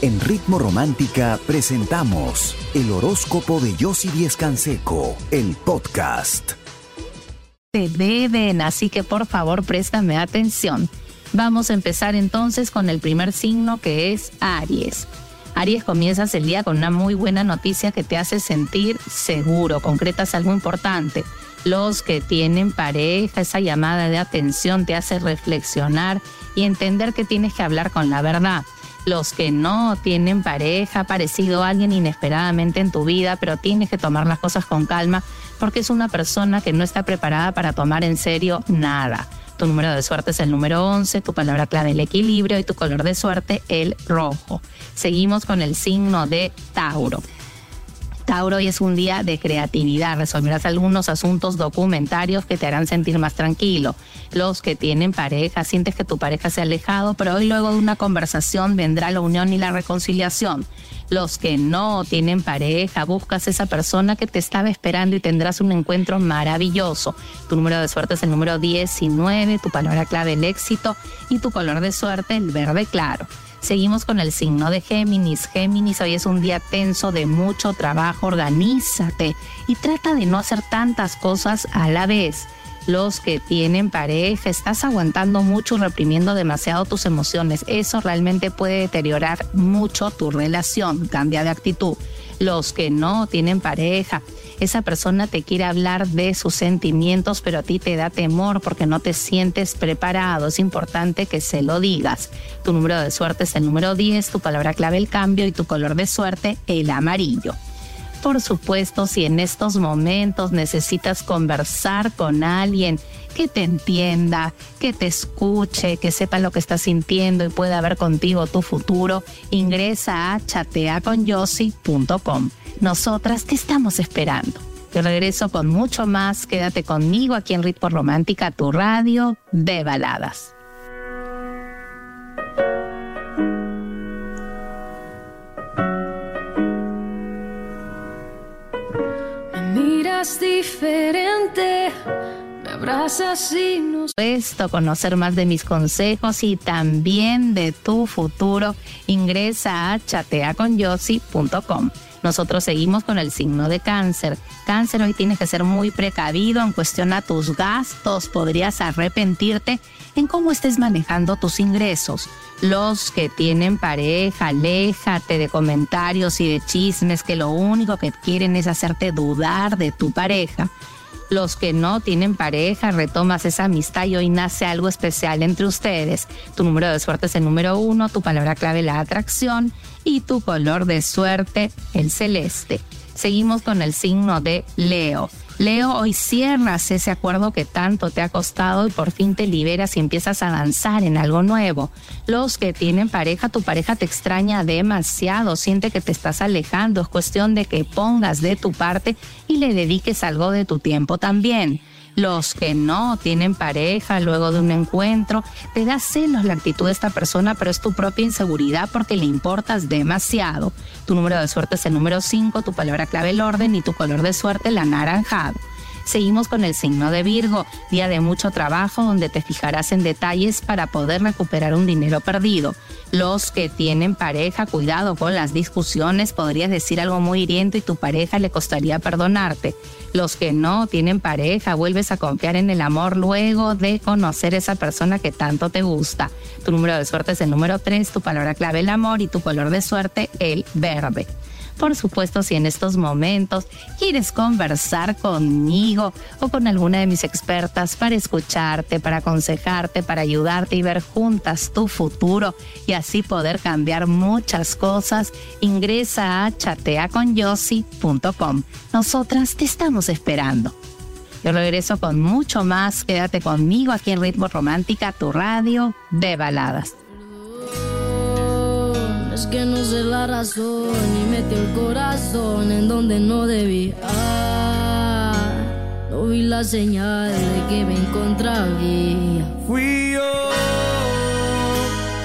En Ritmo Romántica presentamos el horóscopo de Yossi Díez Canseco, el podcast. Te deben, así que por favor préstame atención. Vamos a empezar entonces con el primer signo que es Aries. Aries, comienzas el día con una muy buena noticia que te hace sentir seguro, concretas algo importante. Los que tienen pareja, esa llamada de atención te hace reflexionar y entender que tienes que hablar con la verdad los que no tienen pareja, ha aparecido alguien inesperadamente en tu vida, pero tienes que tomar las cosas con calma porque es una persona que no está preparada para tomar en serio nada. Tu número de suerte es el número 11, tu palabra clave el equilibrio y tu color de suerte el rojo. Seguimos con el signo de Tauro. Tauro, hoy es un día de creatividad. Resolverás algunos asuntos documentarios que te harán sentir más tranquilo. Los que tienen pareja, sientes que tu pareja se ha alejado, pero hoy luego de una conversación vendrá la unión y la reconciliación. Los que no tienen pareja, buscas esa persona que te estaba esperando y tendrás un encuentro maravilloso. Tu número de suerte es el número 19, tu palabra clave el éxito y tu color de suerte el verde claro. Seguimos con el signo de Géminis. Géminis, hoy es un día tenso de mucho trabajo. Organízate y trata de no hacer tantas cosas a la vez. Los que tienen pareja, estás aguantando mucho y reprimiendo demasiado tus emociones. Eso realmente puede deteriorar mucho tu relación. Cambia de actitud. Los que no tienen pareja, esa persona te quiere hablar de sus sentimientos, pero a ti te da temor porque no te sientes preparado. Es importante que se lo digas. Tu número de suerte es el número 10, tu palabra clave el cambio y tu color de suerte el amarillo. Por supuesto, si en estos momentos necesitas conversar con alguien que te entienda, que te escuche, que sepa lo que estás sintiendo y pueda ver contigo tu futuro, ingresa a chateaconyossi.com. Nosotras te estamos esperando. Te regreso con mucho más. Quédate conmigo aquí en Ritmo Romántica, tu radio de baladas. Diferente. Me abrazas y nos... Esto, conocer más de mis consejos y también de tu futuro, ingresa a chateaconyossi.com. Nosotros seguimos con el signo de cáncer. Cáncer, hoy tienes que ser muy precavido en cuestión a tus gastos. Podrías arrepentirte en cómo estés manejando tus ingresos. Los que tienen pareja, aléjate de comentarios y de chismes que lo único que quieren es hacerte dudar de tu pareja. Los que no tienen pareja, retomas esa amistad y hoy nace algo especial entre ustedes. Tu número de suerte es el número uno, tu palabra clave la atracción y tu color de suerte el celeste. Seguimos con el signo de Leo. Leo, hoy cierras ese acuerdo que tanto te ha costado y por fin te liberas y empiezas a avanzar en algo nuevo. Los que tienen pareja, tu pareja te extraña demasiado, siente que te estás alejando, es cuestión de que pongas de tu parte y le dediques algo de tu tiempo también los que no tienen pareja luego de un encuentro, te da celos la actitud de esta persona, pero es tu propia inseguridad porque le importas demasiado. Tu número de suerte es el número 5, tu palabra clave el orden y tu color de suerte el anaranjado. Seguimos con el signo de Virgo, día de mucho trabajo donde te fijarás en detalles para poder recuperar un dinero perdido. Los que tienen pareja, cuidado con las discusiones, podrías decir algo muy hiriente y tu pareja le costaría perdonarte. Los que no tienen pareja, vuelves a confiar en el amor luego de conocer esa persona que tanto te gusta. Tu número de suerte es el número 3, tu palabra clave el amor y tu color de suerte el verde. Por supuesto, si en estos momentos quieres conversar conmigo o con alguna de mis expertas para escucharte, para aconsejarte, para ayudarte y ver juntas tu futuro y así poder cambiar muchas cosas, ingresa a chateaconyossi.com. Nosotras te estamos esperando. Yo regreso con mucho más. Quédate conmigo aquí en Ritmo Romántica, tu radio de baladas Es que no sé la razón y metí el corazón en donde no debía. No vi la señal de que me encontraría. Fui yo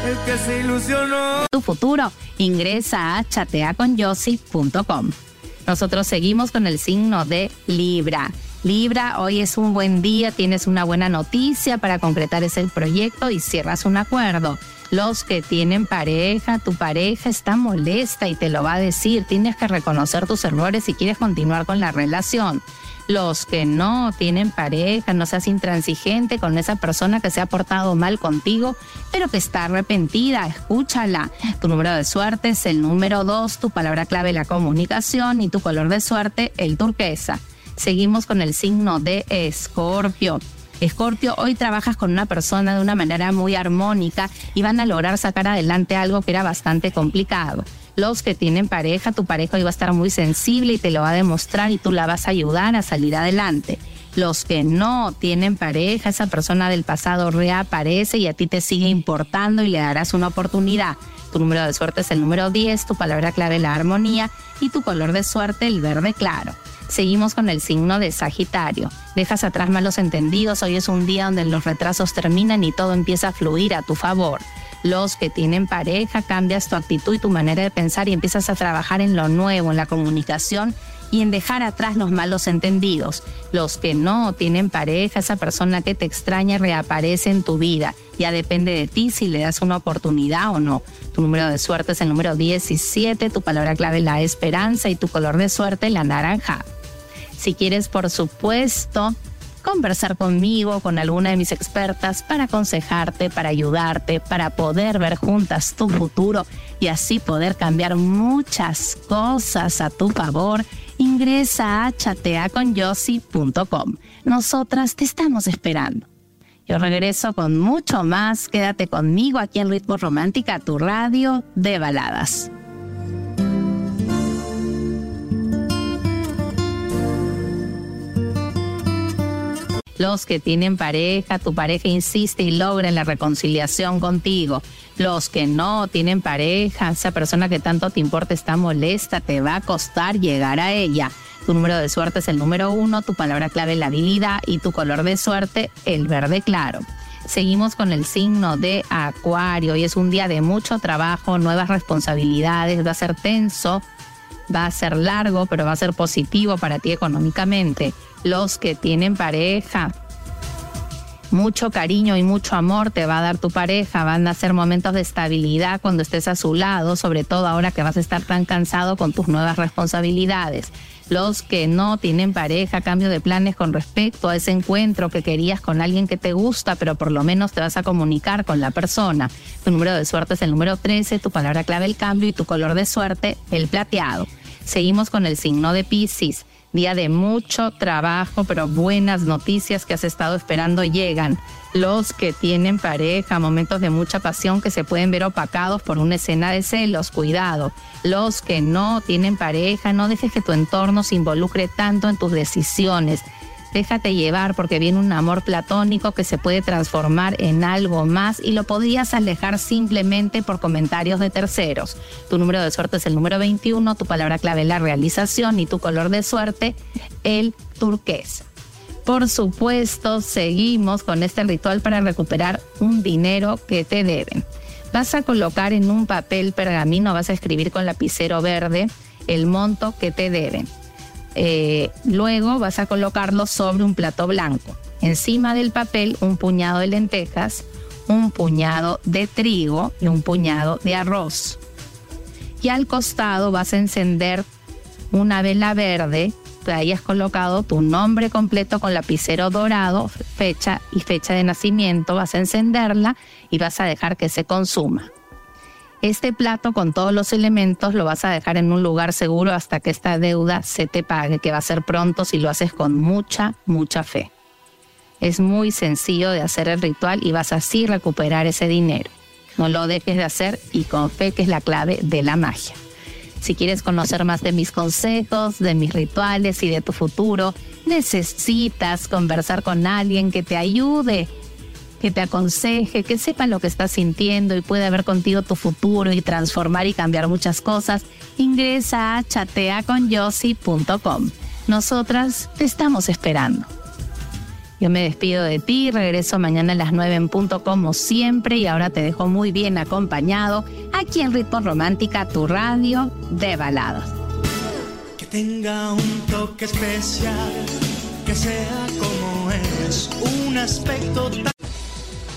el que se ilusionó. tu futuro, ingresa a chateaconyossi.com. Nosotros seguimos con el signo de Libra. Libra, hoy es un buen día, tienes una buena noticia para concretar ese proyecto y cierras un acuerdo. Los que tienen pareja, tu pareja está molesta y te lo va a decir. Tienes que reconocer tus errores si quieres continuar con la relación. Los que no tienen pareja, no seas intransigente con esa persona que se ha portado mal contigo, pero que está arrepentida, escúchala. Tu número de suerte es el número 2, tu palabra clave la comunicación y tu color de suerte el turquesa. Seguimos con el signo de Escorpio. Escorpio, hoy trabajas con una persona de una manera muy armónica y van a lograr sacar adelante algo que era bastante complicado. Los que tienen pareja, tu pareja hoy va a estar muy sensible y te lo va a demostrar y tú la vas a ayudar a salir adelante. Los que no tienen pareja, esa persona del pasado reaparece y a ti te sigue importando y le darás una oportunidad. Tu número de suerte es el número 10, tu palabra clave la armonía y tu color de suerte el verde claro. Seguimos con el signo de Sagitario. Dejas atrás malos entendidos, hoy es un día donde los retrasos terminan y todo empieza a fluir a tu favor. Los que tienen pareja, cambias tu actitud y tu manera de pensar y empiezas a trabajar en lo nuevo, en la comunicación y en dejar atrás los malos entendidos. Los que no tienen pareja, esa persona que te extraña reaparece en tu vida. Ya depende de ti si le das una oportunidad o no. Tu número de suerte es el número 17, tu palabra clave la esperanza y tu color de suerte la naranja. Si quieres, por supuesto, conversar conmigo, con alguna de mis expertas, para aconsejarte, para ayudarte, para poder ver juntas tu futuro y así poder cambiar muchas cosas a tu favor, ingresa a chateaconyossi.com. Nosotras te estamos esperando. Yo regreso con mucho más. Quédate conmigo aquí en Ritmo Romántica, tu radio de baladas. Los que tienen pareja, tu pareja insiste y logra la reconciliación contigo. Los que no tienen pareja, esa persona que tanto te importa está molesta, te va a costar llegar a ella. Tu número de suerte es el número uno, tu palabra clave la habilidad y tu color de suerte el verde claro. Seguimos con el signo de Acuario y es un día de mucho trabajo, nuevas responsabilidades, va a ser tenso, va a ser largo, pero va a ser positivo para ti económicamente. Los que tienen pareja, mucho cariño y mucho amor te va a dar tu pareja, van a ser momentos de estabilidad cuando estés a su lado, sobre todo ahora que vas a estar tan cansado con tus nuevas responsabilidades. Los que no tienen pareja, cambio de planes con respecto a ese encuentro que querías con alguien que te gusta, pero por lo menos te vas a comunicar con la persona. Tu número de suerte es el número 13, tu palabra clave el cambio y tu color de suerte el plateado. Seguimos con el signo de Pisces. Día de mucho trabajo, pero buenas noticias que has estado esperando llegan. Los que tienen pareja, momentos de mucha pasión que se pueden ver opacados por una escena de celos, cuidado. Los que no tienen pareja, no dejes que tu entorno se involucre tanto en tus decisiones déjate llevar porque viene un amor platónico que se puede transformar en algo más y lo podrías alejar simplemente por comentarios de terceros. Tu número de suerte es el número 21, tu palabra clave es la realización y tu color de suerte el turquesa. Por supuesto, seguimos con este ritual para recuperar un dinero que te deben. Vas a colocar en un papel pergamino, vas a escribir con lapicero verde el monto que te deben eh, luego vas a colocarlo sobre un plato blanco. Encima del papel un puñado de lentejas, un puñado de trigo y un puñado de arroz. Y al costado vas a encender una vela verde. Ahí has colocado tu nombre completo con lapicero dorado, fecha y fecha de nacimiento. Vas a encenderla y vas a dejar que se consuma. Este plato con todos los elementos lo vas a dejar en un lugar seguro hasta que esta deuda se te pague, que va a ser pronto si lo haces con mucha, mucha fe. Es muy sencillo de hacer el ritual y vas así recuperar ese dinero. No lo dejes de hacer y con fe que es la clave de la magia. Si quieres conocer más de mis consejos, de mis rituales y de tu futuro, necesitas conversar con alguien que te ayude que te aconseje, que sepa lo que estás sintiendo y pueda ver contigo tu futuro y transformar y cambiar muchas cosas, ingresa a chateaconyossi.com. Nosotras te estamos esperando. Yo me despido de ti, regreso mañana a las 9 en punto como siempre y ahora te dejo muy bien acompañado aquí en Ritmo Romántica, tu radio de baladas. Que tenga un toque especial, que sea como es, un aspecto tan...